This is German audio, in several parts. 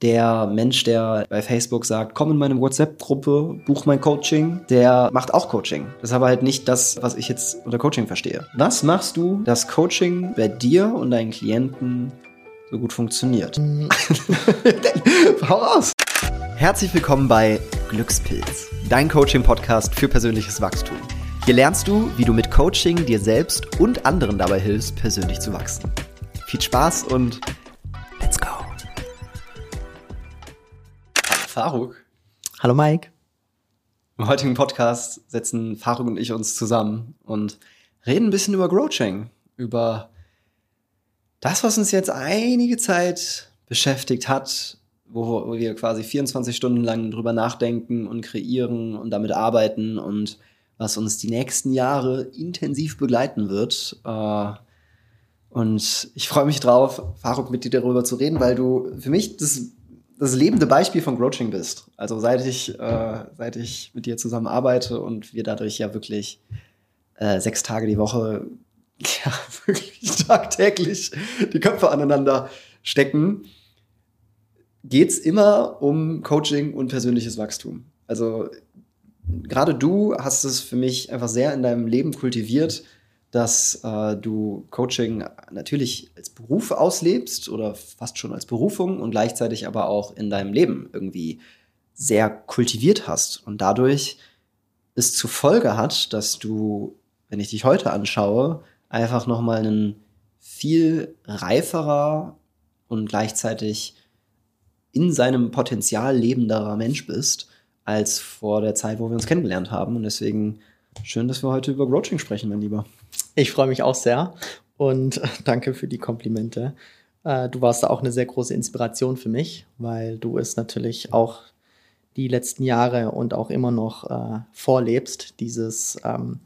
Der Mensch, der bei Facebook sagt, komm in meine WhatsApp-Gruppe, buch mein Coaching, der macht auch Coaching. Das ist aber halt nicht das, was ich jetzt unter Coaching verstehe. Was machst du, dass Coaching bei dir und deinen Klienten so gut funktioniert? Hau raus! Herzlich willkommen bei Glückspilz, dein Coaching-Podcast für persönliches Wachstum. Hier lernst du, wie du mit Coaching dir selbst und anderen dabei hilfst, persönlich zu wachsen. Viel Spaß und let's go! Faruk. Hallo Mike. Im heutigen Podcast setzen Faruk und ich uns zusammen und reden ein bisschen über Growching, über das, was uns jetzt einige Zeit beschäftigt hat, wo wir quasi 24 Stunden lang drüber nachdenken und kreieren und damit arbeiten und was uns die nächsten Jahre intensiv begleiten wird. Äh, und ich freue mich drauf, Faruk, mit dir darüber zu reden, weil du für mich das das lebende Beispiel von Groaching bist. Also seit ich, äh, seit ich mit dir zusammen arbeite und wir dadurch ja wirklich äh, sechs Tage die Woche, ja, wirklich tagtäglich die Köpfe aneinander stecken, geht's immer um Coaching und persönliches Wachstum. Also gerade du hast es für mich einfach sehr in deinem Leben kultiviert, dass äh, du Coaching natürlich als Beruf auslebst oder fast schon als Berufung und gleichzeitig aber auch in deinem Leben irgendwie sehr kultiviert hast und dadurch es zur Folge hat, dass du, wenn ich dich heute anschaue, einfach noch mal ein viel reiferer und gleichzeitig in seinem Potenzial lebenderer Mensch bist als vor der Zeit, wo wir uns kennengelernt haben. Und deswegen schön, dass wir heute über Coaching sprechen, mein Lieber. Ich freue mich auch sehr und danke für die Komplimente. Äh, du warst da auch eine sehr große Inspiration für mich, weil du es natürlich auch die letzten Jahre und auch immer noch äh, vorlebst, dieses ähm,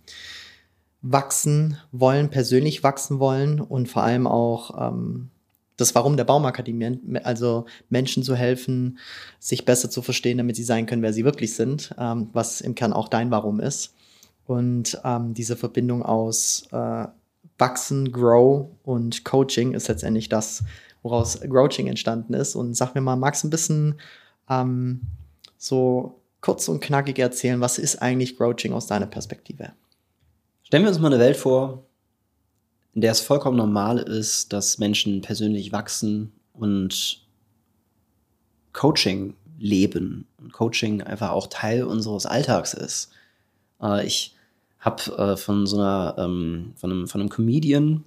wachsen wollen, persönlich wachsen wollen und vor allem auch ähm, das Warum der Baumakademie, also Menschen zu helfen, sich besser zu verstehen, damit sie sein können, wer sie wirklich sind, ähm, was im Kern auch dein Warum ist. Und ähm, diese Verbindung aus äh, Wachsen, Grow und Coaching ist letztendlich das, woraus Growching entstanden ist. Und sag mir mal, magst du ein bisschen ähm, so kurz und knackig erzählen, was ist eigentlich Growching aus deiner Perspektive? Stellen wir uns mal eine Welt vor, in der es vollkommen normal ist, dass Menschen persönlich wachsen und Coaching leben und Coaching einfach auch Teil unseres Alltags ist. Äh, ich habe äh, von so einer, ähm, von, einem, von einem Comedian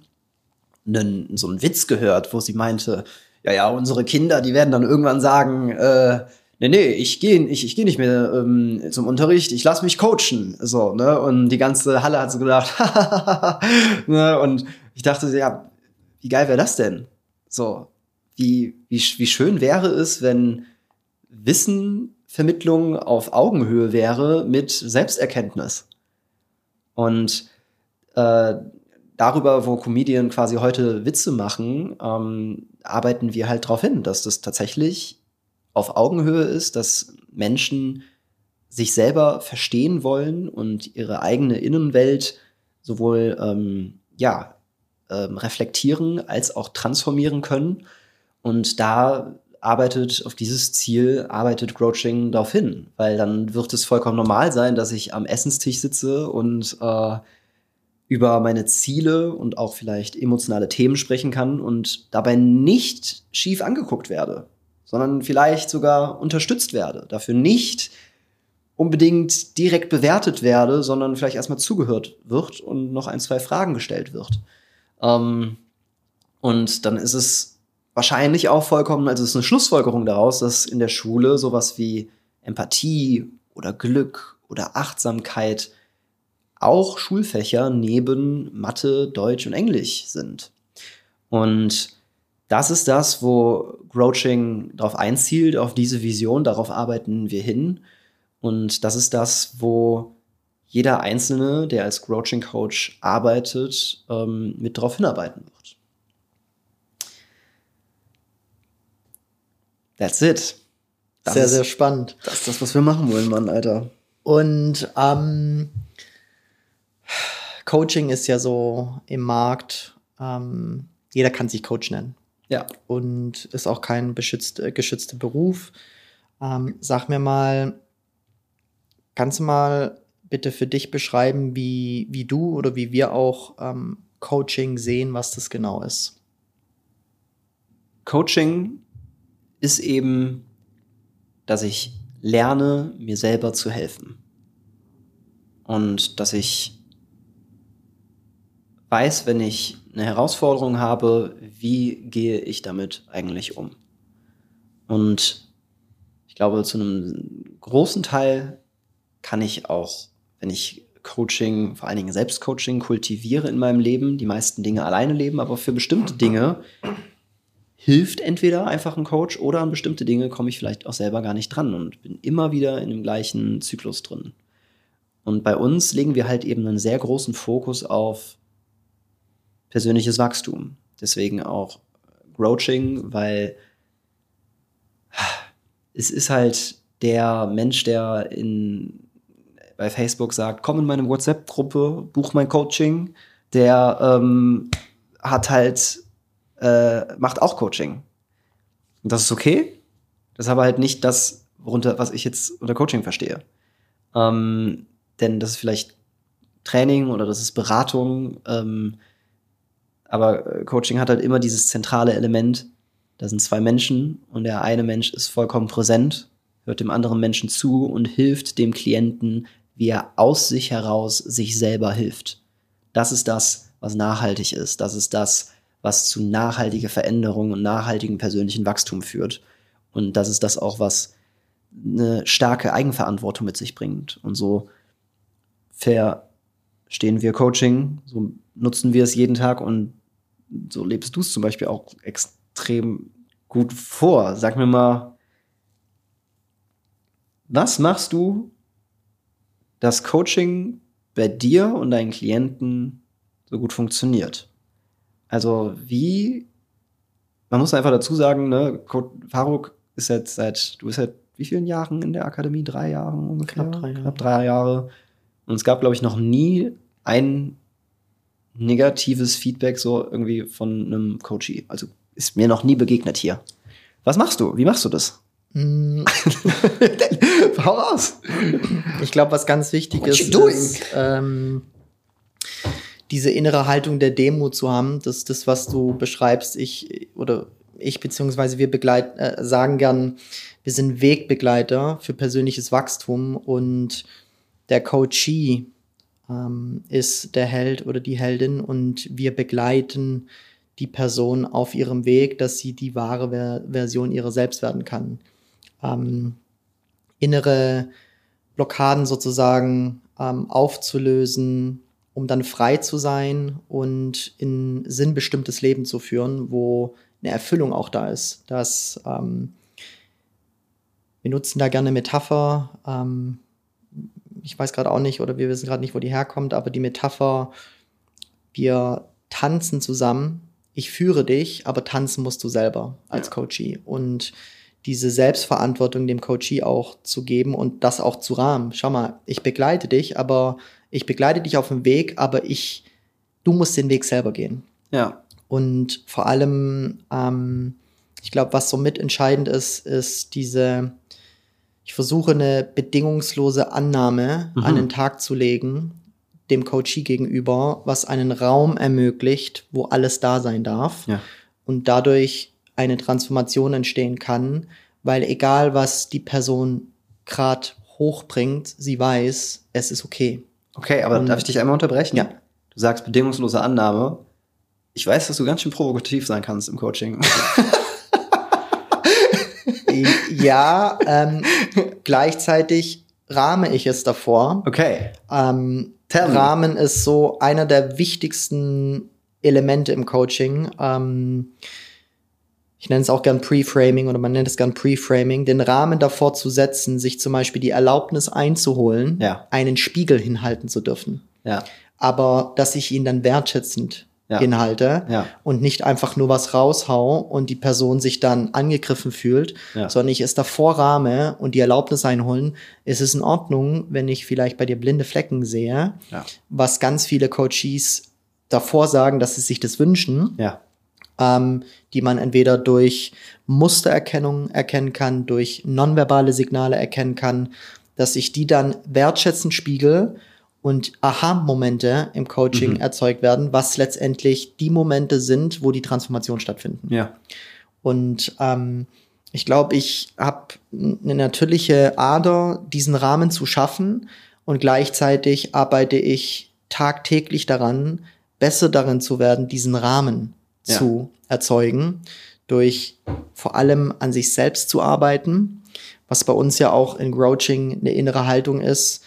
einen, so einen Witz gehört, wo sie meinte, ja, ja, unsere Kinder, die werden dann irgendwann sagen, äh, nee, nee, ich gehe ich, ich geh nicht mehr ähm, zum Unterricht, ich lass mich coachen. So, ne? Und die ganze Halle hat so gedacht, ne? Und ich dachte, ja, wie geil wäre das denn? So, wie, wie, wie schön wäre es, wenn Wissenvermittlung auf Augenhöhe wäre mit Selbsterkenntnis. Und äh, darüber, wo Comedien quasi heute Witze machen, ähm, arbeiten wir halt darauf hin, dass das tatsächlich auf Augenhöhe ist, dass Menschen sich selber verstehen wollen und ihre eigene Innenwelt sowohl ähm, ja, ähm, reflektieren als auch transformieren können. Und da arbeitet auf dieses Ziel, arbeitet Grouching darauf hin, weil dann wird es vollkommen normal sein, dass ich am Essenstisch sitze und äh, über meine Ziele und auch vielleicht emotionale Themen sprechen kann und dabei nicht schief angeguckt werde, sondern vielleicht sogar unterstützt werde, dafür nicht unbedingt direkt bewertet werde, sondern vielleicht erstmal zugehört wird und noch ein, zwei Fragen gestellt wird. Ähm, und dann ist es wahrscheinlich auch vollkommen, also es ist eine Schlussfolgerung daraus, dass in der Schule sowas wie Empathie oder Glück oder Achtsamkeit auch Schulfächer neben Mathe, Deutsch und Englisch sind. Und das ist das, wo Grouching darauf einzielt, auf diese Vision, darauf arbeiten wir hin. Und das ist das, wo jeder Einzelne, der als Grouching Coach arbeitet, ähm, mit darauf hinarbeiten wird. That's it. Das sehr, ist, sehr spannend. Das ist das, was wir machen wollen, Mann, Alter. Und ähm, Coaching ist ja so im Markt, ähm, jeder kann sich Coach nennen. Ja. Und ist auch kein beschützt, äh, geschützter Beruf. Ähm, sag mir mal, kannst du mal bitte für dich beschreiben, wie, wie du oder wie wir auch ähm, Coaching sehen, was das genau ist? Coaching ist eben, dass ich lerne, mir selber zu helfen. Und dass ich weiß, wenn ich eine Herausforderung habe, wie gehe ich damit eigentlich um. Und ich glaube, zu einem großen Teil kann ich auch, wenn ich Coaching, vor allen Dingen Selbstcoaching kultiviere in meinem Leben, die meisten Dinge alleine leben, aber für bestimmte Dinge hilft entweder einfach ein Coach oder an bestimmte Dinge komme ich vielleicht auch selber gar nicht dran und bin immer wieder in dem gleichen Zyklus drin. Und bei uns legen wir halt eben einen sehr großen Fokus auf persönliches Wachstum. Deswegen auch Coaching, weil es ist halt der Mensch, der in, bei Facebook sagt, komm in meine WhatsApp-Gruppe, buch mein Coaching, der ähm, hat halt, äh, macht auch Coaching. Und das ist okay. Das ist aber halt nicht das, worunter, was ich jetzt unter Coaching verstehe. Ähm, denn das ist vielleicht Training oder das ist Beratung. Ähm, aber äh, Coaching hat halt immer dieses zentrale Element. Da sind zwei Menschen und der eine Mensch ist vollkommen präsent, hört dem anderen Menschen zu und hilft dem Klienten, wie er aus sich heraus sich selber hilft. Das ist das, was nachhaltig ist. Das ist das, was zu nachhaltiger Veränderung und nachhaltigem persönlichen Wachstum führt. Und das ist das auch, was eine starke Eigenverantwortung mit sich bringt. Und so verstehen wir Coaching, so nutzen wir es jeden Tag und so lebst du es zum Beispiel auch extrem gut vor. Sag mir mal, was machst du, dass Coaching bei dir und deinen Klienten so gut funktioniert? Also wie, man muss einfach dazu sagen, ne, Faruk ist jetzt seit, du bist seit wie vielen Jahren in der Akademie? Drei Jahren ungefähr? Knapp drei Jahre. Knapp drei Jahre. Und es gab, glaube ich, noch nie ein negatives Feedback so irgendwie von einem Coachie. Also ist mir noch nie begegnet hier. Was machst du? Wie machst du das? Mm, Hau raus. Ich glaube, was ganz wichtig What ist, ist ähm, diese innere Haltung der Demut zu haben. Das ist das, was du beschreibst. Ich oder ich beziehungsweise wir begleit, äh, sagen gern, wir sind Wegbegleiter für persönliches Wachstum und der Coachee ähm, ist der Held oder die Heldin und wir begleiten die Person auf ihrem Weg, dass sie die wahre Ver Version ihrer selbst werden kann. Ähm, innere Blockaden sozusagen ähm, aufzulösen, um dann frei zu sein und in sinnbestimmtes Leben zu führen, wo eine Erfüllung auch da ist. Dass ähm, wir nutzen da gerne Metapher. Ähm, ich weiß gerade auch nicht oder wir wissen gerade nicht, wo die herkommt, aber die Metapher, wir tanzen zusammen. Ich führe dich, aber tanzen musst du selber als Ja. Coachee. Und diese Selbstverantwortung dem Coachee auch zu geben und das auch zu rahmen. Schau mal, ich begleite dich, aber ich begleite dich auf dem Weg, aber ich, du musst den Weg selber gehen. Ja. Und vor allem, ähm, ich glaube, was so mitentscheidend ist, ist diese, ich versuche eine bedingungslose Annahme Mhm. an den Tag zu legen, dem Coachee gegenüber, was einen Raum ermöglicht, wo alles da sein darf Ja. und dadurch eine Transformation entstehen kann, weil egal was die Person gerade hochbringt, sie weiß, es ist okay. Okay, aber Und- darf ich dich einmal unterbrechen? Ja. Du sagst bedingungslose Annahme. Ich weiß, dass du ganz schön provokativ sein kannst im Coaching. ja, ähm, gleichzeitig rahme ich es davor. Okay. Ähm. Rahmen ist so einer der wichtigsten Elemente im Coaching. Ähm, ich nenne es auch gern Pre-Framing oder man nennt es gern Pre-Framing, den Rahmen davor zu setzen, sich zum Beispiel die Erlaubnis einzuholen, Ja. einen Spiegel hinhalten zu dürfen. Ja. Aber dass ich ihn dann wertschätzend Ja. hinhalte Ja. und nicht einfach nur was raushau und die Person sich dann angegriffen fühlt, Ja. sondern ich es davor rahme und die Erlaubnis einholen, ist es in Ordnung, wenn ich vielleicht bei dir blinde Flecken sehe, was ganz viele Coaches davor sagen, dass sie sich das wünschen. Ja. Ähm, die man entweder durch Mustererkennung erkennen kann, durch nonverbale Signale erkennen kann, dass ich die dann wertschätzend spiegel und Aha-Momente im Coaching mhm. erzeugt werden, was letztendlich die Momente sind, wo die Transformation stattfinden. Ja. Und ähm, ich glaube, ich habe eine natürliche Ader, diesen Rahmen zu schaffen und gleichzeitig arbeite ich tagtäglich daran, besser darin zu werden, diesen Rahmen ja. zu erzeugen, durch vor allem an sich selbst zu arbeiten, was bei uns ja auch in Grouching eine innere Haltung ist.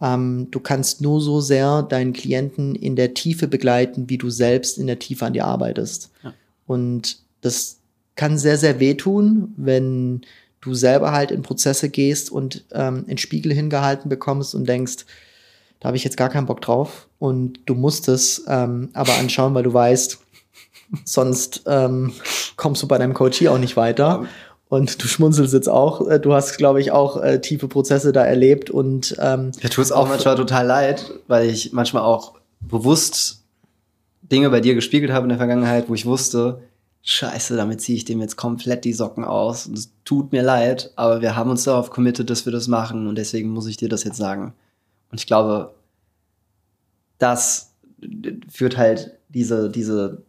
Ähm, du kannst nur so sehr deinen Klienten in der Tiefe begleiten, wie du selbst in der Tiefe an dir arbeitest. Ja. Und das kann sehr, sehr wehtun, wenn du selber halt in Prozesse gehst und ähm, in Spiegel hingehalten bekommst und denkst, da habe ich jetzt gar keinen Bock drauf. Und du musst es ähm, aber anschauen, weil du weißt, sonst ähm, kommst du bei deinem Coach hier auch nicht weiter. Und du schmunzelst jetzt auch. Äh, du hast, glaube ich, auch äh, tiefe Prozesse da erlebt und ähm, ja, tut es auch manchmal total leid, weil ich manchmal auch bewusst Dinge bei dir gespiegelt habe in der Vergangenheit, wo ich wusste, Scheiße, damit ziehe ich dem jetzt komplett die Socken aus. Und es tut mir leid, aber wir haben uns darauf committed, dass wir das machen und deswegen muss ich dir das jetzt sagen. Und ich glaube, das führt halt diese, diese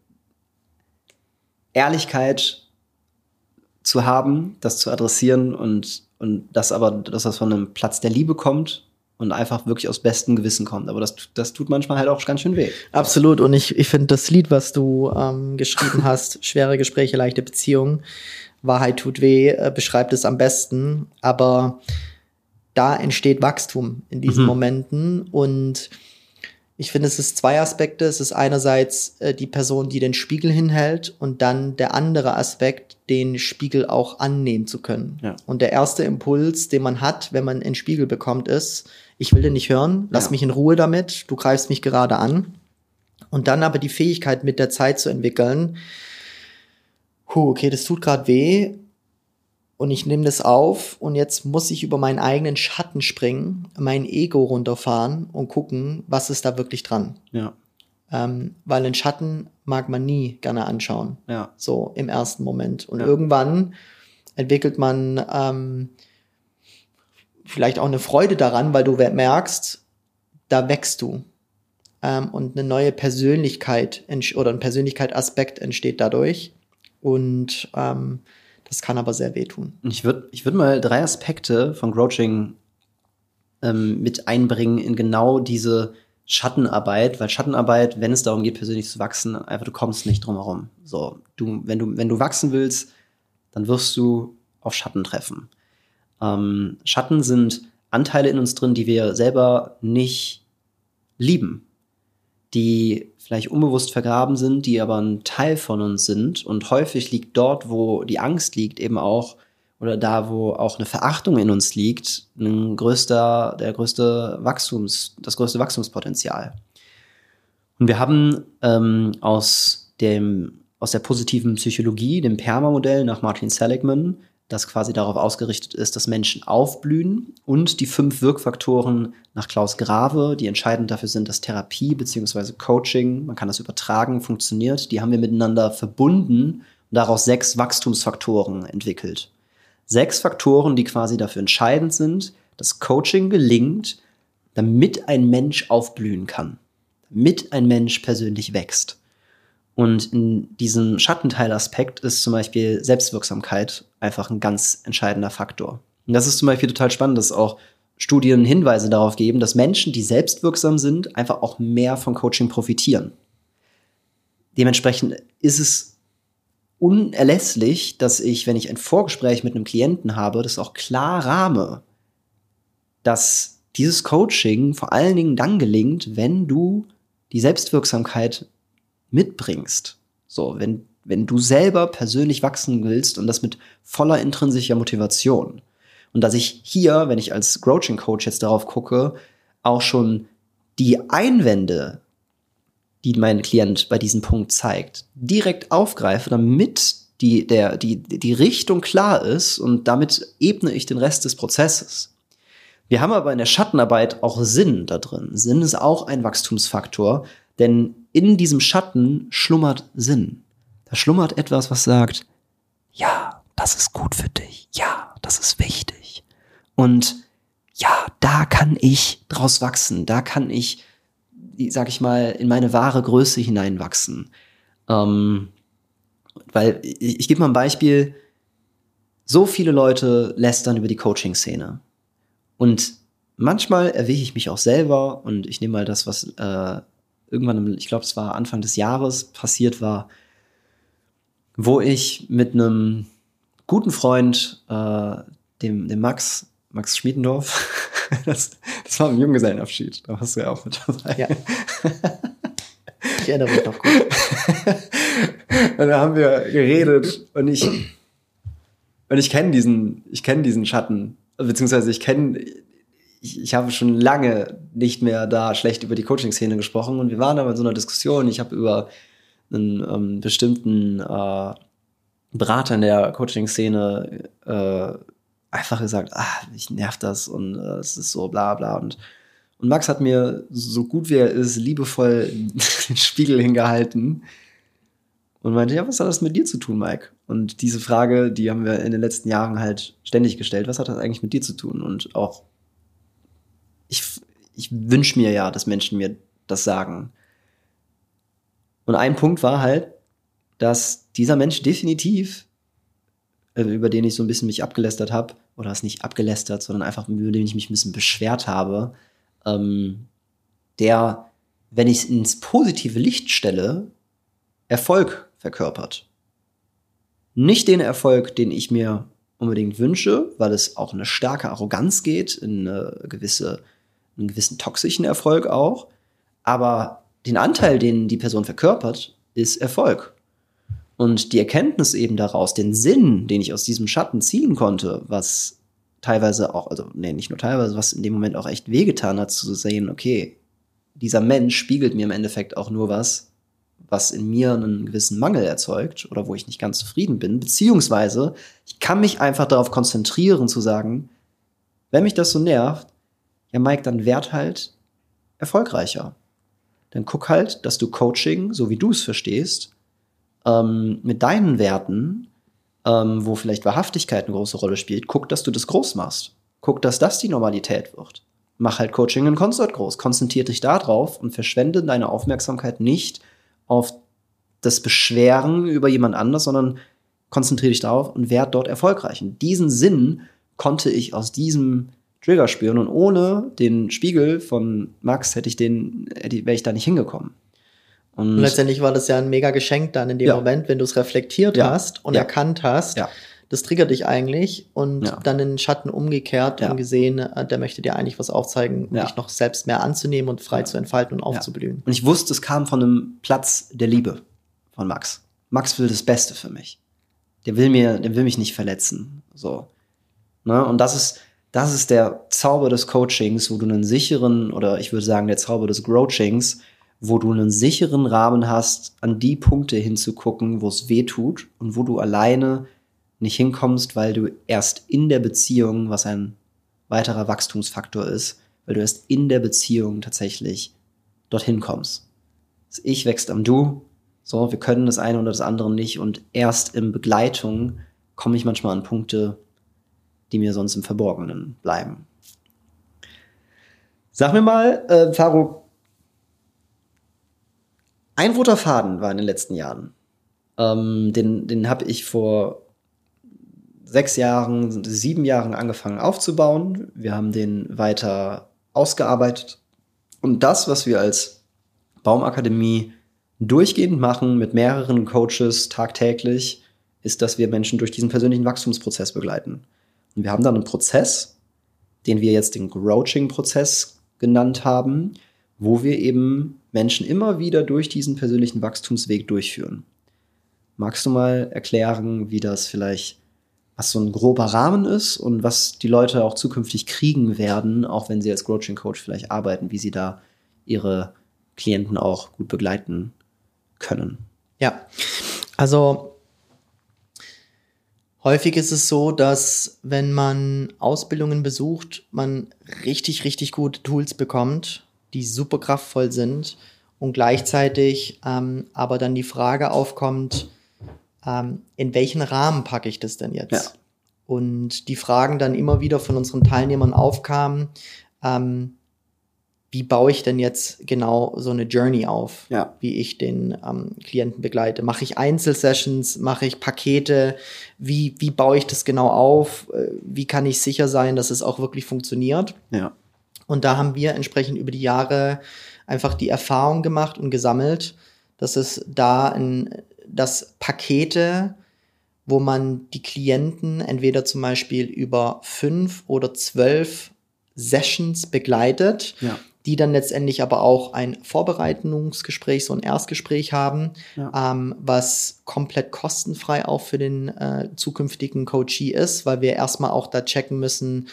Ehrlichkeit zu haben, das zu adressieren und, und das aber, dass das von einem Platz der Liebe kommt und einfach wirklich aus bestem Gewissen kommt. Aber das, das tut manchmal halt auch ganz schön weh. Absolut. Und ich, ich finde das Lied, was du ähm, geschrieben hast, Schwere Gespräche, leichte Beziehungen, Wahrheit tut weh, äh, beschreibt es am besten. Aber da entsteht Wachstum in diesen mhm. Momenten und ich finde, es ist zwei Aspekte. Es ist einerseits äh, die Person, die den Spiegel hinhält und dann der andere Aspekt, den Spiegel auch annehmen zu können. Ja. Und der erste Impuls, den man hat, wenn man einen Spiegel bekommt, ist, ich will den nicht hören, lass ja. mich in Ruhe damit, du greifst mich gerade an. Und dann aber die Fähigkeit mit der Zeit zu entwickeln, huh, okay, das tut gerade weh, und ich nehme das auf und jetzt muss ich über meinen eigenen Schatten springen, mein Ego runterfahren und gucken, was ist da wirklich dran. Ja. Ähm, weil den Schatten mag man nie gerne anschauen. Ja. So im ersten Moment. Und ja. irgendwann entwickelt man ähm, vielleicht auch eine Freude daran, weil du merkst, da wächst du. Ähm, und eine neue Persönlichkeit oder ein Persönlichkeitsaspekt entsteht dadurch. Und ähm, das kann aber sehr wehtun. Ich würde ich würd mal drei Aspekte von Grouching ähm, mit einbringen in genau diese Schattenarbeit, weil Schattenarbeit, wenn es darum geht, persönlich zu wachsen, einfach du kommst nicht drum herum. So, du, wenn du, wenn du wachsen willst, dann wirst du auf Schatten treffen. Ähm, Schatten sind Anteile in uns drin, die wir selber nicht lieben, die vielleicht unbewusst vergraben sind, die aber ein Teil von uns sind. Und häufig liegt dort, wo die Angst liegt, eben auch, oder da, wo auch eine Verachtung in uns liegt, ein größter, der größte Wachstums, das größte Wachstumspotenzial. Und wir haben ähm, aus dem, aus der positiven Psychologie, dem PERMA-Modell nach Martin Seligman, das quasi darauf ausgerichtet ist, dass Menschen aufblühen und die fünf Wirkfaktoren nach Klaus Grave, die entscheidend dafür sind, dass Therapie bzw. Coaching, man kann das übertragen, funktioniert, die haben wir miteinander verbunden und daraus sechs Wachstumsfaktoren entwickelt. Sechs Faktoren, die quasi dafür entscheidend sind, dass Coaching gelingt, damit ein Mensch aufblühen kann, damit ein Mensch persönlich wächst. Und in diesem Schattenteilaspekt ist zum Beispiel Selbstwirksamkeit einfach ein ganz entscheidender Faktor. Und das ist zum Beispiel total spannend, dass auch Studien Hinweise darauf geben, dass Menschen, die selbstwirksam sind, einfach auch mehr von Coaching profitieren. Dementsprechend ist es unerlässlich, dass ich, wenn ich ein Vorgespräch mit einem Klienten habe, das auch klar rahme, dass dieses Coaching vor allen Dingen dann gelingt, wenn du die Selbstwirksamkeit mitbringst. So, wenn, wenn du selber persönlich wachsen willst und das mit voller intrinsischer Motivation. Und dass ich hier, wenn ich als Coaching Coach jetzt darauf gucke, auch schon die Einwände, die mein Klient bei diesem Punkt zeigt, direkt aufgreife, damit die, der, die, die Richtung klar ist und damit ebne ich den Rest des Prozesses. Wir haben aber in der Schattenarbeit auch Sinn da drin. Sinn ist auch ein Wachstumsfaktor, denn in diesem Schatten schlummert Sinn. Da schlummert etwas, was sagt, ja, das ist gut für dich, ja, das ist wichtig. Und ja, da kann ich draus wachsen, da kann ich, sag ich mal, in meine wahre Größe hineinwachsen. Ähm, weil ich, ich gebe mal ein Beispiel, so viele Leute lästern über die Coaching-Szene. Und manchmal erwäge ich mich auch selber und ich nehme mal das, was äh, irgendwann, ich glaube, es war Anfang des Jahres passiert war, wo ich mit einem guten Freund, äh, dem, dem Max, Max Schmiedendorf, das, das war ein Junggesellenabschied, da warst du ja auch mit dabei. Ja. Ich erinnere mich noch gut. und da haben wir geredet und ich, und ich kenne diesen, ich kenne diesen Schatten, beziehungsweise ich kenne, ich, ich habe schon lange nicht mehr da schlecht über die Coaching-Szene gesprochen und wir waren aber in so einer Diskussion. Ich habe über einen ähm, bestimmten äh, Berater in der Coaching-Szene äh, einfach gesagt, ah, ich nerv das und äh, es ist so bla bla und und Max hat mir, so gut wie er ist, liebevoll den Spiegel hingehalten und meinte, ja, was hat das mit dir zu tun, Mike? Und diese Frage, die haben wir in den letzten Jahren halt ständig gestellt. Was hat das eigentlich mit dir zu tun? Und auch, ich, ich wünsche mir ja, dass Menschen mir das sagen. Und ein Punkt war halt, dass dieser Mensch definitiv, äh, über den ich so ein bisschen mich abgelästert habe, oder es nicht abgelästert, sondern einfach über den ich mich ein bisschen beschwert habe, ähm, der, wenn ich es ins positive Licht stelle, Erfolg verkörpert. Nicht den Erfolg, den ich mir unbedingt wünsche, weil es auch eine starke Arroganz geht, in eine gewisse, einen gewissen toxischen Erfolg auch. Aber den Anteil, den die Person verkörpert, ist Erfolg. Und die Erkenntnis eben daraus, den Sinn, den ich aus diesem Schatten ziehen konnte, was teilweise auch, also nee, nicht nur teilweise, was in dem Moment auch echt wehgetan hat, zu sehen, okay, dieser Mensch spiegelt mir im Endeffekt auch nur was, was in mir einen gewissen Mangel erzeugt oder wo ich nicht ganz zufrieden bin, beziehungsweise ich kann mich einfach darauf konzentrieren zu sagen, wenn mich das so nervt, ja Mike, dann werd halt erfolgreicher. Dann guck halt, dass du Coaching, so wie du es verstehst, ähm, mit deinen Werten ähm, wo vielleicht Wahrhaftigkeit eine große Rolle spielt, guck, dass du das groß machst. Guck, dass das die Normalität wird. Mach halt Coaching in Concert groß. Konzentrier dich da drauf und verschwende deine Aufmerksamkeit nicht auf das Beschweren über jemand anders, sondern konzentriere dich darauf und werd dort erfolgreich. Und diesen Sinn konnte ich aus diesem Trigger spüren und ohne den Spiegel von Max hätte ich den, wäre ich da nicht hingekommen. Und, und, letztendlich war das ja ein mega Geschenk dann in dem ja. Moment, wenn du es reflektiert ja. hast und ja. erkannt hast. Das triggert dich eigentlich und dann den Schatten umgekehrt und gesehen, äh, der möchte dir eigentlich was aufzeigen, um dich noch selbst mehr anzunehmen und frei zu entfalten und aufzublühen. Und ich wusste, es kam von einem Platz der Liebe von Max. Max will das Beste für mich. Der will mir, der will mich nicht verletzen. So. Ne? Und das ist, das ist der Zauber des Coachings, wo du einen sicheren, oder ich würde sagen, der Zauber des Growchings, wo du einen sicheren Rahmen hast, an die Punkte hinzugucken, wo es weh tut und wo du alleine nicht hinkommst, weil du erst in der Beziehung, was ein weiterer Wachstumsfaktor ist, weil du erst in der Beziehung tatsächlich dorthin kommst. Das Ich wächst am Du, so, wir können das eine oder das andere nicht und erst in Begleitung komme ich manchmal an Punkte, die mir sonst im Verborgenen bleiben. Sag mir mal, äh, Faruk, ein roter Faden war in den letzten Jahren. Ähm, den den habe ich vor sechs Jahren, sieben Jahren angefangen aufzubauen. Wir haben den weiter ausgearbeitet. Und das, was wir als Baumakademie durchgehend machen mit mehreren Coaches tagtäglich, ist, dass wir Menschen durch diesen persönlichen Wachstumsprozess begleiten. Und wir haben dann einen Prozess, den wir jetzt den Grouching-Prozess genannt haben, wo wir eben Menschen immer wieder durch diesen persönlichen Wachstumsweg durchführen. Magst du mal erklären, wie das vielleicht, was so ein grober Rahmen ist und was die Leute auch zukünftig kriegen werden, auch wenn sie als Coaching Coach vielleicht arbeiten, wie sie da ihre Klienten auch gut begleiten können? Ja, also häufig ist es so, dass wenn man Ausbildungen besucht, man richtig, richtig gute Tools bekommt die super kraftvoll sind und gleichzeitig ähm, aber dann die Frage aufkommt, ähm, in welchen Rahmen packe ich das denn jetzt? Ja. Und die Fragen dann immer wieder von unseren Teilnehmern aufkamen, ähm, wie baue ich denn jetzt genau so eine Journey auf, Ja. wie ich den ähm, Klienten begleite? Mache ich Einzelsessions, mache ich Pakete? Wie, wie baue ich das genau auf? Äh, Wie kann ich sicher sein, dass es auch wirklich funktioniert? Ja. Und da haben wir entsprechend über die Jahre einfach die Erfahrung gemacht und gesammelt, dass es da ein, dass Pakete, wo man die Klienten entweder zum Beispiel über fünf oder zwölf Sessions begleitet, Ja. Die dann letztendlich aber auch ein Vorbereitungsgespräch, so ein Erstgespräch haben, Ja. ähm, was komplett kostenfrei auch für den äh, zukünftigen Coachee ist, weil wir erstmal auch da checken müssen,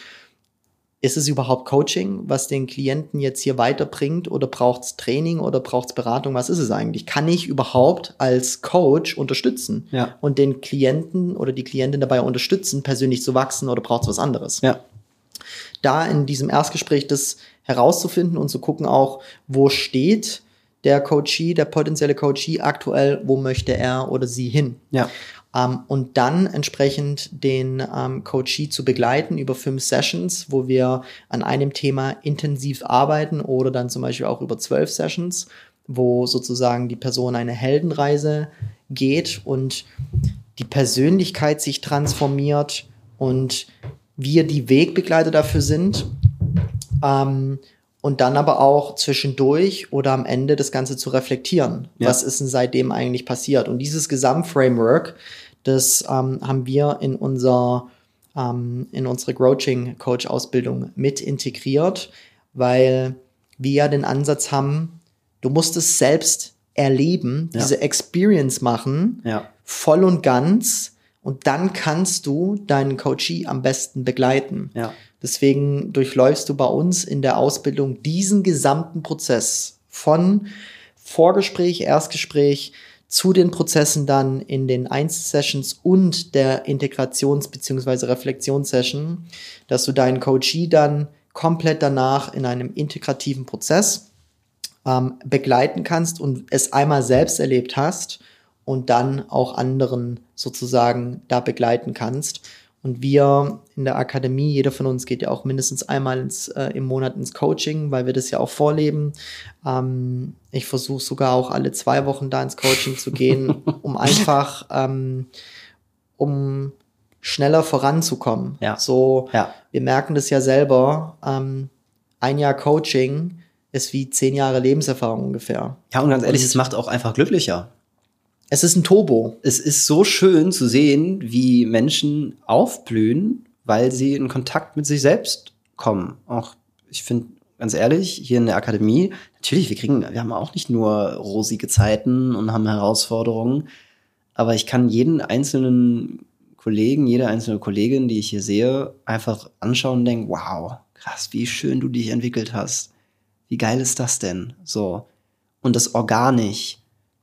ist es überhaupt Coaching, was den Klienten jetzt hier weiterbringt oder braucht es Training oder braucht es Beratung? Was ist es eigentlich? Kann ich überhaupt als Coach unterstützen Ja. und den Klienten oder die Klientin dabei unterstützen, persönlich zu wachsen oder braucht es was anderes? Ja. da in diesem Erstgespräch das herauszufinden und zu gucken auch, wo steht der Coachee, der potenzielle Coachee aktuell, wo möchte er oder sie hin. Ja. Ähm, und dann entsprechend den ähm, Coachee zu begleiten über fünf Sessions, wo wir an einem Thema intensiv arbeiten oder dann zum Beispiel auch über zwölf Sessions, wo sozusagen die Person eine Heldenreise geht und die Persönlichkeit sich transformiert und wir die Wegbegleiter dafür sind. Ähm, und dann aber auch zwischendurch oder am Ende das Ganze zu reflektieren. Ja. Was ist denn seitdem eigentlich passiert? Und dieses Gesamtframework, das ähm, haben wir in unser ähm, in unsere Coaching Coach Ausbildung mit integriert, weil wir ja den Ansatz haben, du musst es selbst erleben, Ja. diese Experience machen, Ja. voll und ganz und dann kannst du deinen Coachee am besten begleiten. Ja. Deswegen durchläufst du bei uns in der Ausbildung diesen gesamten Prozess von Vorgespräch, Erstgespräch zu den Prozessen dann in den Einzelsessions und der Integrations- bzw. Reflexionssession, dass du deinen Coachee dann komplett danach in einem integrativen Prozess ähm, begleiten kannst und es einmal selbst erlebt hast und dann auch anderen sozusagen da begleiten kannst. Und wir in der Akademie, jeder von uns geht ja auch mindestens einmal ins, äh, im Monat ins Coaching, weil wir das ja auch vorleben. Ähm, ich versuche sogar auch alle zwei Wochen da ins Coaching zu gehen, um einfach, ähm, um schneller voranzukommen. Ja. So, Ja. wir merken das ja selber. Ähm, ein Jahr Coaching ist wie zehn Jahre Lebenserfahrung ungefähr. Ja, und ganz ehrlich, es macht auch einfach glücklicher. Es ist ein Turbo. Es ist so schön zu sehen, wie Menschen aufblühen, weil sie in Kontakt mit sich selbst kommen. Auch, ich finde, ganz ehrlich, hier in der Akademie, natürlich, wir kriegen, wir haben auch nicht nur rosige Zeiten und haben Herausforderungen, aber ich kann jeden einzelnen Kollegen, jede einzelne Kollegin, die ich hier sehe, einfach anschauen und denken, wow, krass, wie schön du dich entwickelt hast. Wie geil ist das denn? So. Und das organisch,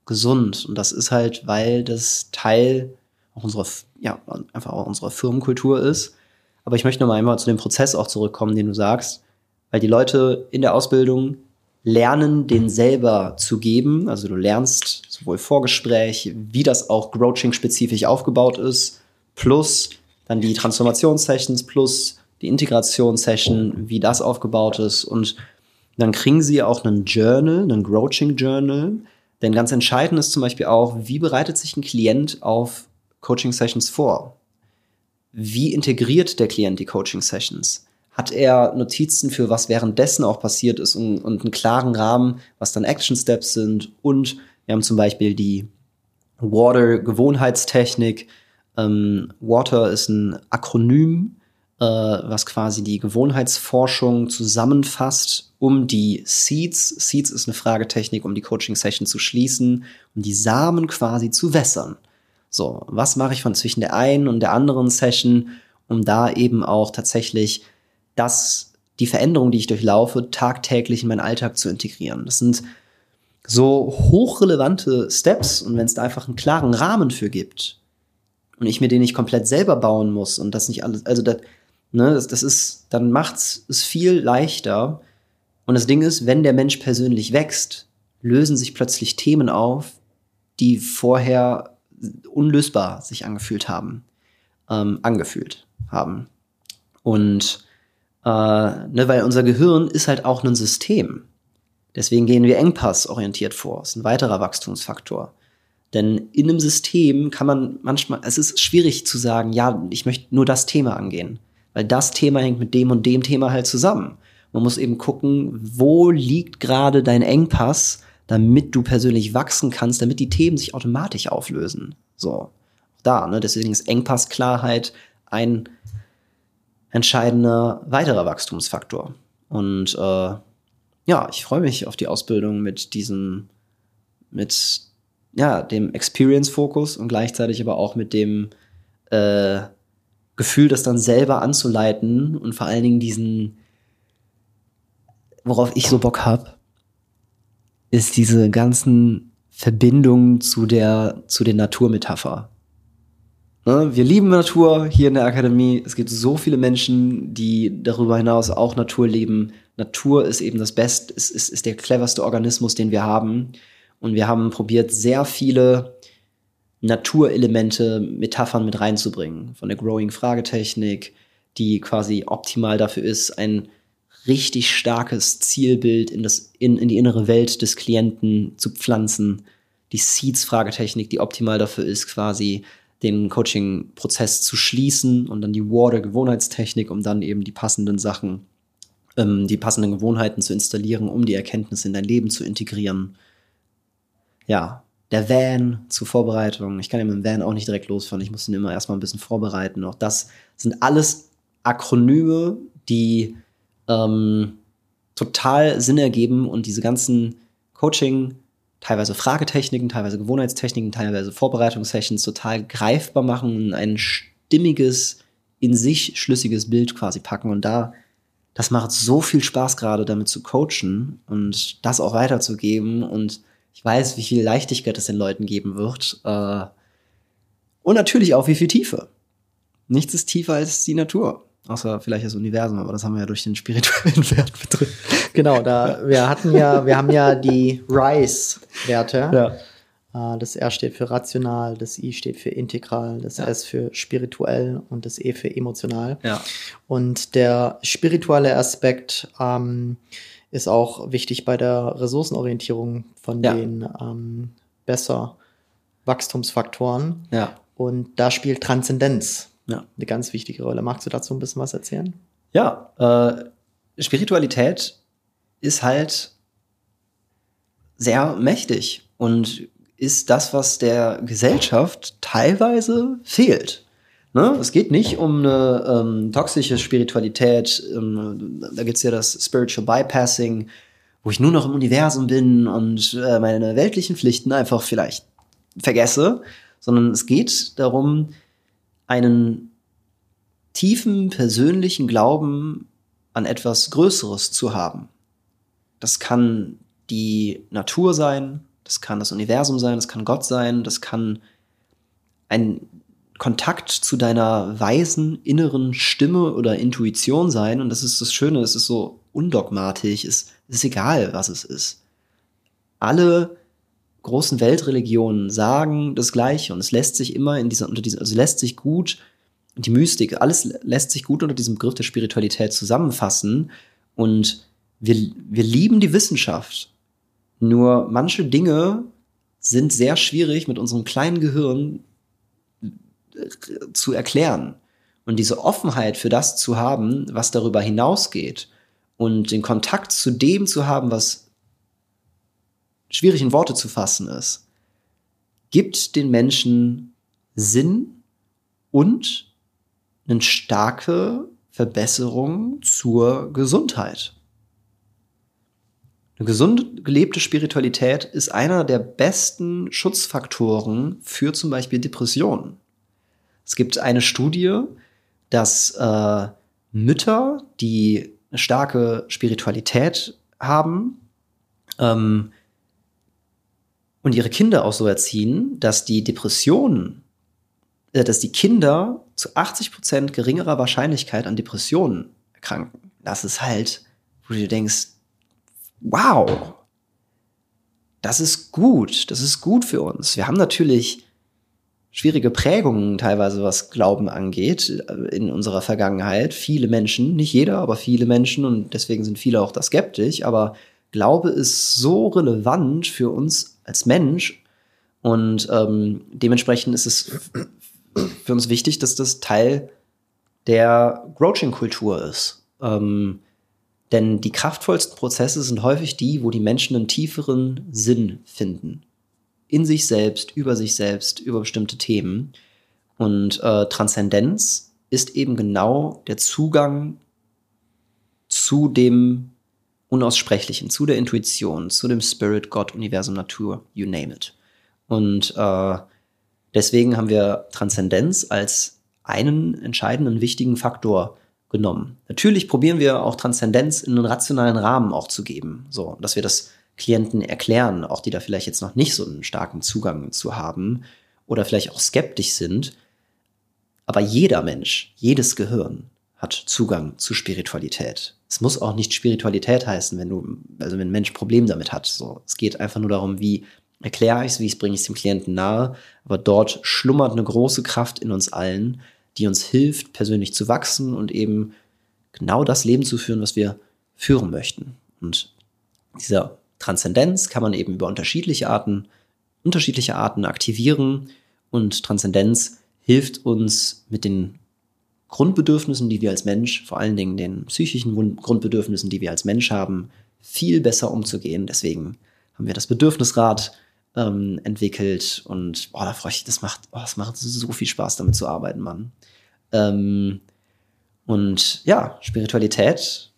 gesund. Und das ist halt, weil das Teil auch unserer, ja, einfach auch unserer Firmenkultur ist. Aber ich möchte nochmal einmal zu dem Prozess auch zurückkommen, den du sagst, weil die Leute in der Ausbildung lernen, den selber zu geben. Also du lernst sowohl Vorgespräch, wie das auch Coaching-spezifisch aufgebaut ist, plus dann die Transformationssessions, plus die Integrationssession, wie das aufgebaut ist. Und dann kriegen sie auch einen Journal, einen Coaching Journal. Denn ganz entscheidend ist zum Beispiel auch, wie bereitet sich ein Klient auf Coaching Sessions vor? Wie integriert der Klient die Coaching Sessions? Hat er Notizen für was währenddessen auch passiert ist und, und einen klaren Rahmen, was dann Action Steps sind? Und wir haben zum Beispiel die Water Gewohnheitstechnik. Ähm, Water ist ein Akronym, was quasi die Gewohnheitsforschung zusammenfasst, um die Seeds, Seeds ist eine Fragetechnik, um die Coaching-Session zu schließen, um die Samen quasi zu wässern. So, was mache ich von zwischen der einen und der anderen Session, um da eben auch tatsächlich das, die Veränderung, die ich durchlaufe, tagtäglich in meinen Alltag zu integrieren. Das sind so hochrelevante Steps und wenn es da einfach einen klaren Rahmen für gibt und ich mir den nicht komplett selber bauen muss und das nicht alles, also das, ne, das, das ist, dann macht's es viel leichter. Und das Ding ist, wenn der Mensch persönlich wächst, lösen sich plötzlich Themen auf, die vorher unlösbar sich angefühlt haben, ähm, angefühlt haben. Und äh, ne, weil unser Gehirn ist halt auch ein System. Deswegen gehen wir engpassorientiert vor. Das ist ein weiterer Wachstumsfaktor. Denn in einem System kann man manchmal, es ist schwierig zu sagen, ja, ich möchte nur das Thema angehen. Weil das Thema hängt mit dem und dem Thema halt zusammen. Man muss eben gucken, wo liegt gerade dein Engpass, damit du persönlich wachsen kannst, damit die Themen sich automatisch auflösen. So, da, ne? Deswegen ist Engpassklarheit ein entscheidender weiterer Wachstumsfaktor. Und äh, ja, ich freue mich auf die Ausbildung mit diesem, mit ja, dem Experience-Fokus und gleichzeitig aber auch mit dem äh, Gefühl, das dann selber anzuleiten und vor allen Dingen diesen, worauf ich so Bock habe, ist diese ganzen Verbindungen zu der, zu den Naturmetapher. Ne? Wir lieben Natur hier in der Akademie. Es gibt so viele Menschen, die darüber hinaus auch Natur lieben. Natur ist eben das Beste, ist, ist, ist der cleverste Organismus, den wir haben. Und wir haben probiert, sehr viele Naturelemente, Metaphern mit reinzubringen. Von der Growing-Fragetechnik, die quasi optimal dafür ist, ein richtig starkes Zielbild in, das, in, in die innere Welt des Klienten zu pflanzen. Die Seeds-Fragetechnik, die optimal dafür ist, quasi den Coaching-Prozess zu schließen und dann die Water-Gewohnheitstechnik, um dann eben die passenden Sachen, ähm, die passenden Gewohnheiten zu installieren, um die Erkenntnisse in dein Leben zu integrieren ja, der Van zur Vorbereitung. Ich kann ja mit dem Van auch nicht direkt losfahren. Ich muss ihn immer erstmal ein bisschen vorbereiten. Auch das sind alles Akronyme, die ähm, total Sinn ergeben und diese ganzen Coaching, teilweise Fragetechniken, teilweise Gewohnheitstechniken, teilweise Vorbereitungssessions total greifbar machen und ein stimmiges, in sich schlüssiges Bild quasi packen. Und da, das macht so viel Spaß gerade, damit zu coachen und das auch weiterzugeben und ich weiß, wie viel Leichtigkeit es den Leuten geben wird. Äh, und natürlich auch, wie viel Tiefe. Nichts ist tiefer als die Natur. Außer vielleicht das Universum, aber das haben wir ja durch den spirituellen Wert mit drin. Genau, da wir hatten ja, wir haben ja die RISE-Werte. Ja. Äh, das R steht für rational, das I steht für integral, das ja. S für spirituell und das E für emotional. Ja. Und der spirituelle Aspekt ähm, ist auch wichtig bei der Ressourcenorientierung von ja. den ähm, besser Wachstumsfaktoren. Ja. Und da spielt Transzendenz ja. eine ganz wichtige Rolle. Magst du dazu ein bisschen was erzählen? Ja, äh, Spiritualität ist halt sehr mächtig und ist das, was der Gesellschaft teilweise fehlt. Ne? Es geht nicht um eine ähm, toxische Spiritualität. Ähm, da es ja das Spiritual Bypassing, wo ich nur noch im Universum bin und äh, meine weltlichen Pflichten einfach vielleicht vergesse, sondern es geht darum, einen tiefen persönlichen Glauben an etwas Größeres zu haben. Das kann die Natur sein, das kann das Universum sein, das kann Gott sein, das kann ein Kontakt zu deiner weisen inneren Stimme oder Intuition sein. Und das ist das Schöne, es ist so undogmatisch, es ist egal, was es ist. Alle großen Weltreligionen sagen das Gleiche und es lässt sich immer in dieser, unter dieser, also lässt sich gut, die Mystik, alles lässt sich gut unter diesem Begriff der Spiritualität zusammenfassen und wir, wir lieben die Wissenschaft. Nur manche Dinge sind sehr schwierig mit unserem kleinen Gehirn zu erklären. Und diese Offenheit für das zu haben, was darüber hinausgeht und den Kontakt zu dem zu haben, was schwierig in Worte zu fassen ist, gibt den Menschen Sinn und eine starke Verbesserung zur Gesundheit. Eine gesund gelebte Spiritualität ist einer der besten Schutzfaktoren für zum Beispiel Depressionen. Es gibt eine Studie, dass äh, Mütter, die eine starke Spiritualität haben ähm, und ihre Kinder auch so erziehen, dass die Depressionen, äh, dass die Kinder zu 80 Prozent geringerer Wahrscheinlichkeit an Depressionen erkranken. Das ist halt, wo du dir denkst, wow, das ist gut, das ist gut für uns. Wir haben natürlich schwierige Prägungen teilweise, was Glauben angeht, äh, in unserer Vergangenheit. Viele Menschen, nicht jeder, aber viele Menschen und deswegen sind viele auch da skeptisch, aber Glaube ist so relevant für uns als Mensch und ähm, dementsprechend ist es für uns wichtig, dass das Teil der Coaching-Kultur ist. Ähm, denn die kraftvollsten Prozesse sind häufig die, wo die Menschen einen tieferen Sinn finden in sich selbst, über sich selbst, über bestimmte Themen. Und äh, Transzendenz ist eben genau der Zugang zu dem Unaussprechlichen, zu der Intuition, zu dem Spirit, Gott, Universum, Natur, you name it. Und äh, deswegen haben wir Transzendenz als einen entscheidenden, wichtigen Faktor genommen. Natürlich probieren wir auch Transzendenz in einen rationalen Rahmen auch zu geben, so dass wir das Klienten erklären, auch die da vielleicht jetzt noch nicht so einen starken Zugang zu haben oder vielleicht auch skeptisch sind. Aber jeder Mensch, jedes Gehirn hat Zugang zu Spiritualität. Es muss auch nicht Spiritualität heißen, wenn du, also wenn ein Mensch Problem damit hat. So, es geht einfach nur darum, wie erkläre ich es, wie bringe ich es dem Klienten nahe. Aber dort schlummert eine große Kraft in uns allen, die uns hilft, persönlich zu wachsen und eben genau das Leben zu führen, was wir führen möchten. Und dieser Transzendenz kann man eben über unterschiedliche Arten, unterschiedliche Arten aktivieren und Transzendenz hilft uns mit den Grundbedürfnissen, die wir als Mensch, vor allen Dingen den psychischen Grundbedürfnissen, die wir als Mensch haben, viel besser umzugehen. Deswegen haben wir das Bedürfnisrad ähm, entwickelt und boah, da freue ich mich, das macht, oh, das macht so viel Spaß, damit zu arbeiten, Mann. Ähm, und ja, Spiritualität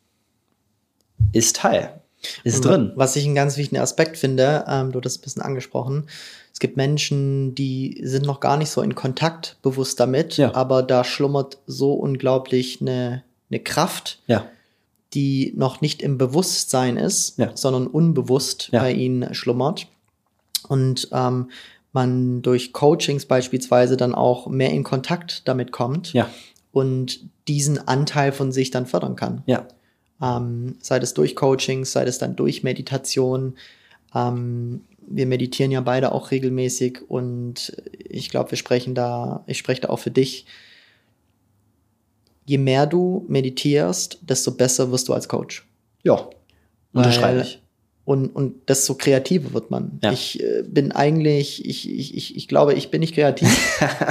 ist Teil ist drin. Was ich einen ganz wichtigen Aspekt finde, ähm, du hast es ein bisschen angesprochen. Es gibt Menschen, die sind noch gar nicht so in Kontakt bewusst damit, ja. aber da schlummert so unglaublich eine, eine Kraft, ja. die noch nicht im Bewusstsein ist, ja. sondern unbewusst bei ihnen schlummert. Und ähm, man durch Coachings beispielsweise dann auch mehr in Kontakt damit kommt und diesen Anteil von sich dann fördern kann. Ja. Ähm, sei es durch Coachings, sei es dann durch Meditation. Ähm, wir meditieren ja beide auch regelmäßig und ich glaube, wir sprechen da, ich spreche da auch für dich. Je mehr du meditierst, desto besser wirst du als Coach. Ja, unterschreibe ich und, und desto kreativer wird man. Ja. Ich äh, bin eigentlich, ich, ich, ich, ich glaube, ich bin nicht kreativ.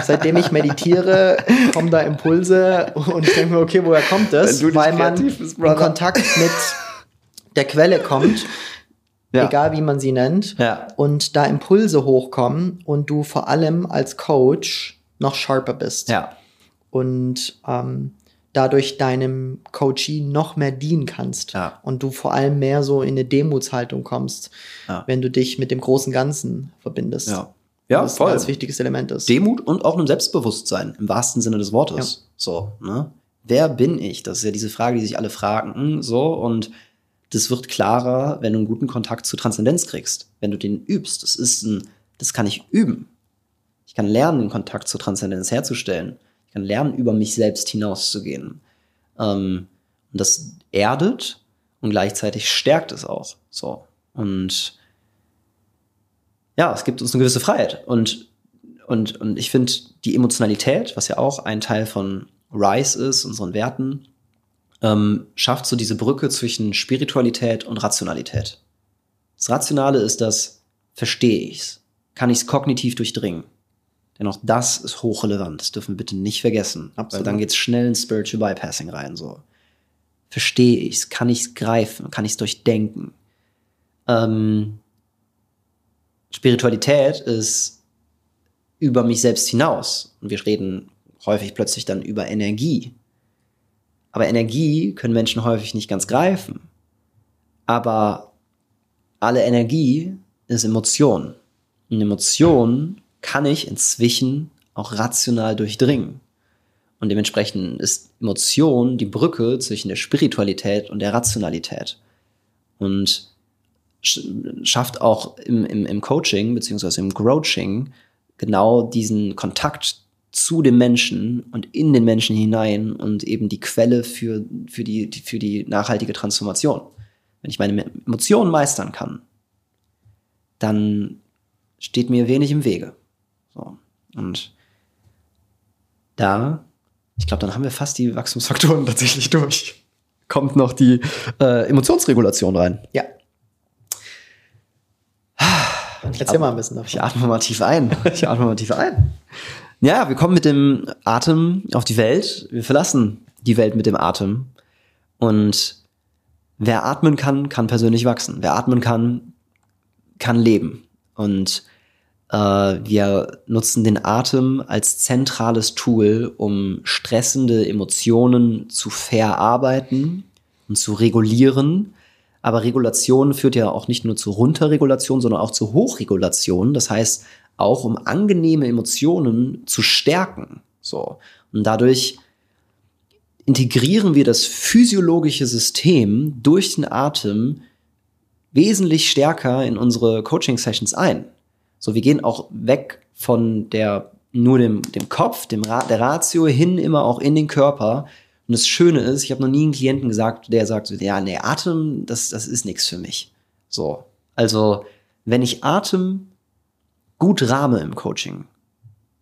Seitdem ich meditiere, kommen da Impulse und ich denke mir, okay, woher kommt das? Weil man bist, in Kontakt mit der Quelle kommt, ja. egal wie man sie nennt, ja. und da Impulse hochkommen und du vor allem als Coach noch sharper bist. Ja. Und ähm, dadurch deinem Coachee noch mehr dienen kannst. Ja. Und du vor allem mehr so in eine Demutshaltung kommst, ja. wenn du dich mit dem großen Ganzen verbindest. Ja. Ja, das voll. ein ganz wichtiges Element ist. Demut und auch einem Selbstbewusstsein, im wahrsten Sinne des Wortes. Ja. So, ne? Wer bin ich? Das ist ja diese Frage, die sich alle fragen. So, und das wird klarer, wenn du einen guten Kontakt zur Transzendenz kriegst. Wenn du den übst. Das ist ein, das kann ich üben. Ich kann lernen, den Kontakt zur Transzendenz herzustellen kann lernen, über mich selbst hinauszugehen. Ähm, und das erdet und gleichzeitig stärkt es auch. So. Und ja, es gibt uns eine gewisse Freiheit. Und, und, und ich finde, die Emotionalität, was ja auch ein Teil von Rise ist, unseren Werten, ähm, schafft so diese Brücke zwischen Spiritualität und Rationalität. Das Rationale ist das, verstehe ich's? Kann ich's kognitiv durchdringen? Denn auch das ist hochrelevant. Das dürfen wir bitte nicht vergessen. Absolut. Weil dann geht's schnell in Spiritual Bypassing rein. So. Verstehe ich's? Kann ich's greifen? Kann ich's durchdenken? Ähm, Spiritualität ist über mich selbst hinaus. Und wir reden häufig plötzlich dann über Energie. Aber Energie können Menschen häufig nicht ganz greifen. Aber alle Energie ist Emotion. Und Emotion kann ich inzwischen auch rational durchdringen. Und dementsprechend ist Emotion die Brücke zwischen der Spiritualität und der Rationalität. Und schafft auch im, im, im Coaching beziehungsweise im Coaching genau diesen Kontakt zu dem Menschen und in den Menschen hinein und eben die Quelle für, für, die, für die nachhaltige Transformation. Wenn ich meine Emotionen meistern kann, dann steht mir wenig im Wege. So. Und da, ich glaube, dann haben wir fast die Wachstumsfaktoren tatsächlich durch. Kommt noch die äh, Emotionsregulation rein. Ja. Erzähl mal ein bisschen davon. Ich atme mal tief ein. Ich atme mal tief ein. Ja, wir kommen mit dem Atem auf die Welt. Wir verlassen die Welt mit dem Atem. Und wer atmen kann, kann persönlich wachsen. Wer atmen kann, kann leben. Und wir nutzen den Atem als zentrales Tool, um stressende Emotionen zu verarbeiten und zu regulieren. Aber Regulation führt ja auch nicht nur zu Runterregulation, sondern auch zu Hochregulation. Das heißt, auch um angenehme Emotionen zu stärken. So. Und dadurch integrieren wir das physiologische System durch den Atem wesentlich stärker in unsere Coaching-Sessions ein. So, wir gehen auch weg von der, nur dem, dem Kopf, dem Ra der Ratio hin immer auch in den Körper. Und das Schöne ist, ich habe noch nie einen Klienten gesagt, der sagt, ja, nee, Atem, das, das ist nichts für mich. So. Also, wenn ich Atem gut rahme im Coaching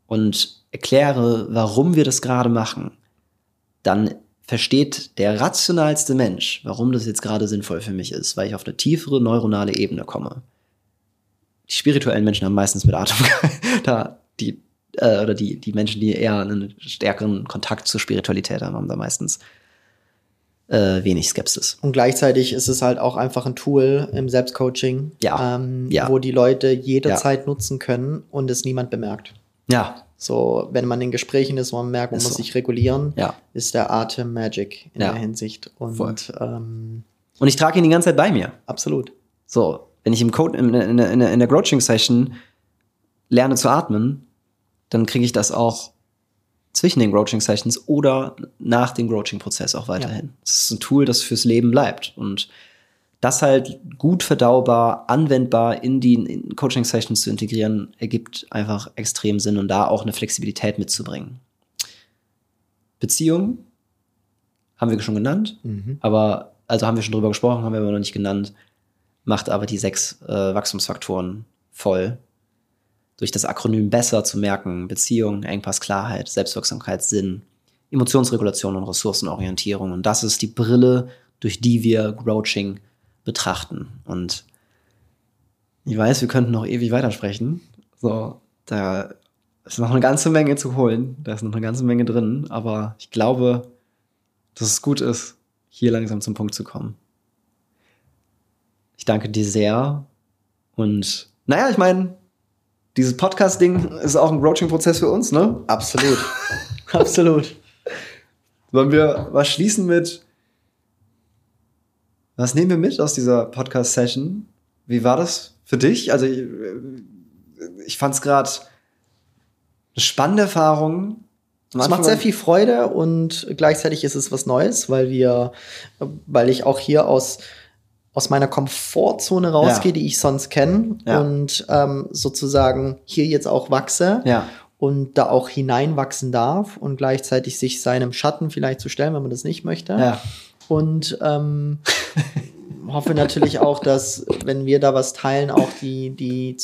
und erkläre, warum wir das gerade machen, dann versteht der rationalste Mensch, warum das jetzt gerade sinnvoll für mich ist, weil ich auf eine tiefere neuronale Ebene komme. Die spirituellen Menschen haben meistens mit Atem da die äh, oder die die Menschen, die eher einen stärkeren Kontakt zur Spiritualität haben, haben da meistens äh, wenig Skepsis. Und gleichzeitig ist es halt auch einfach ein Tool im Selbstcoaching, ja. Ähm, ja. wo die Leute jederzeit Ja. nutzen können und es niemand bemerkt. Ja, So, wenn man in Gesprächen ist, wo man merkt, man Ist muss so. sich regulieren, ja. ist der Atem Magic in der Hinsicht. Und ähm, Und ich trage ihn die ganze Zeit bei mir. absolut. So, wenn ich im Code, in, in, in, in der Coaching-Session lerne zu atmen, dann kriege ich das auch zwischen den Coaching-Sessions oder nach dem Coaching-Prozess auch weiterhin. Es ist ein Tool, das fürs Leben bleibt. Und das halt gut verdaubar, anwendbar in die in Coaching-Sessions zu integrieren, ergibt einfach extrem Sinn und da auch eine Flexibilität mitzubringen. Beziehung haben wir schon genannt. Mhm. Aber, also haben wir schon drüber gesprochen, haben wir aber noch nicht genannt, macht aber die sechs äh, Wachstumsfaktoren voll. Durch das Akronym besser zu merken, Beziehung, Engpass, Klarheit, Selbstwirksamkeit, Sinn, Emotionsregulation und Ressourcenorientierung. Und das ist die Brille, durch die wir Grouching betrachten. Und ich weiß, wir könnten noch ewig weitersprechen. So, da ist noch eine ganze Menge zu holen. Da ist noch eine ganze Menge drin. Aber ich glaube, dass es gut ist, hier langsam zum Punkt zu kommen. Ich danke dir sehr. Und naja, ich meine, dieses Podcast-Ding ist auch ein Coaching-Prozess für uns, ne? Absolut. absolut. Wollen wir was schließen mit. Was nehmen wir mit aus dieser Podcast-Session? Wie war das für dich? Also, ich, ich fand es gerade eine spannende Erfahrung. Es macht sehr viel Freude und gleichzeitig ist es was Neues, weil wir, weil ich auch hier aus, aus meiner Komfortzone rausgehe, Ja. die ich sonst kenne Ja. und ähm, sozusagen hier jetzt auch wachse Ja, und da auch hineinwachsen darf und gleichzeitig sich seinem Schatten vielleicht zu stellen, wenn man das nicht möchte. Und ähm, hoffe natürlich auch, dass, wenn wir da was teilen, auch die, die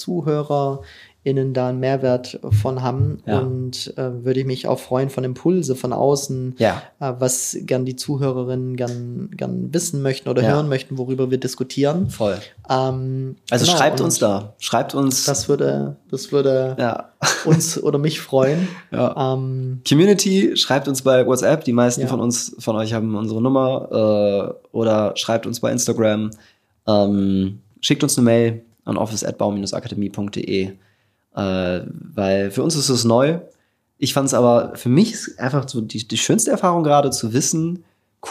ZuhörerInnen da einen Mehrwert von haben. Ja. Und äh, würde ich mich auch freuen von Impulse von außen, ja, äh, was gern die Zuhörerinnen gern, gern wissen möchten oder Ja. hören möchten, worüber wir diskutieren. voll. Ähm, Also genau, schreibt uns da. Schreibt uns. Das würde, das würde uns oder mich freuen. Ähm, Community, schreibt uns bei WhatsApp. Die meisten von uns, von euch haben unsere Nummer. Äh, oder schreibt uns bei Instagram. Ähm, schickt uns eine Mail an office.baum-akademie.de. Äh, weil für uns ist es neu. Ich fand es aber, für mich ist einfach so die, die schönste Erfahrung gerade zu wissen,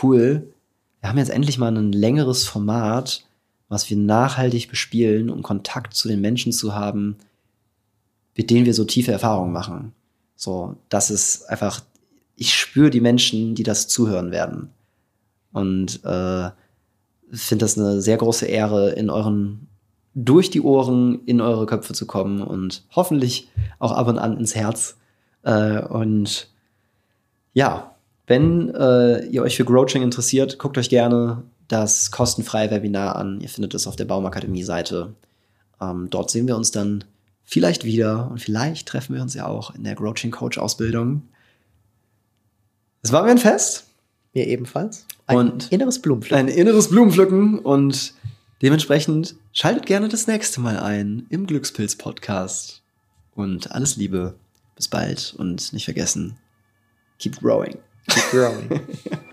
cool, wir haben jetzt endlich mal ein längeres Format, was wir nachhaltig bespielen, um Kontakt zu den Menschen zu haben, mit denen wir so tiefe Erfahrungen machen. So, das ist einfach, ich spüre die Menschen, die das zuhören werden. Und äh, finde das eine sehr große Ehre, in euren, durch die Ohren in eure Köpfe zu kommen und hoffentlich auch ab und an ins Herz. Äh, und ja, wenn äh, ihr euch für Grouching interessiert, guckt euch gerne das kostenfreie Webinar an. Ihr findet es auf der Baumakademie-Seite. Ähm, dort sehen wir uns dann vielleicht wieder und vielleicht treffen wir uns ja auch in der Grouching Coach Ausbildung. Es war mir ein Fest. Mir ebenfalls. Ein Und inneres Blumenpflücken. Ein inneres Blumenpflücken und dementsprechend schaltet gerne das nächste Mal ein im Glückspilz-Podcast. Und alles Liebe. Bis bald und nicht vergessen, keep growing. Keep growing.